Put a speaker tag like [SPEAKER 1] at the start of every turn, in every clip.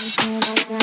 [SPEAKER 1] You bring me back around.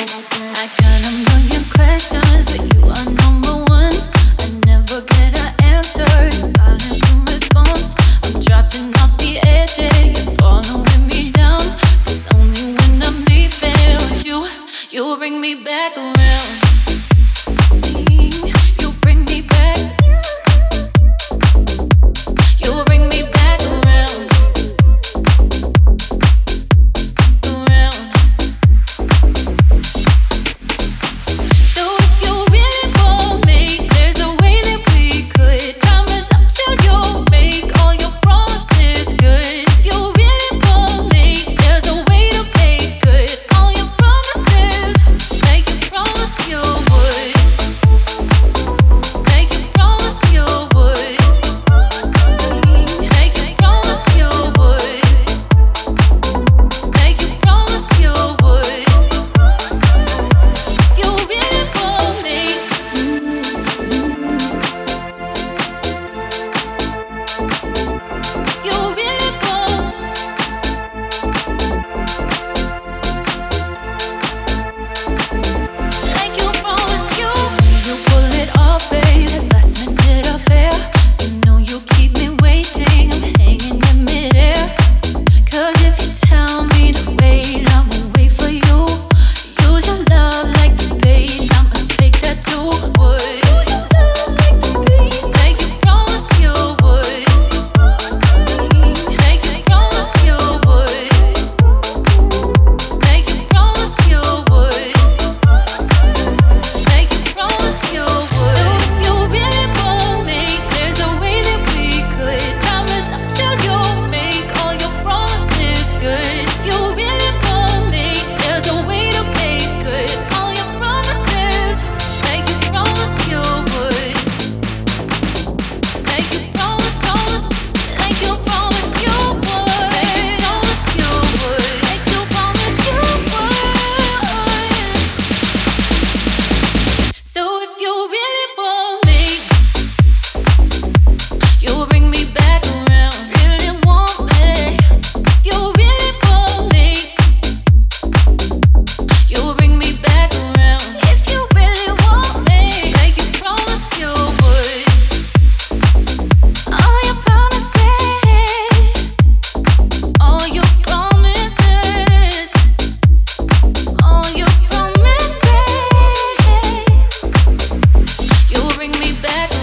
[SPEAKER 1] back.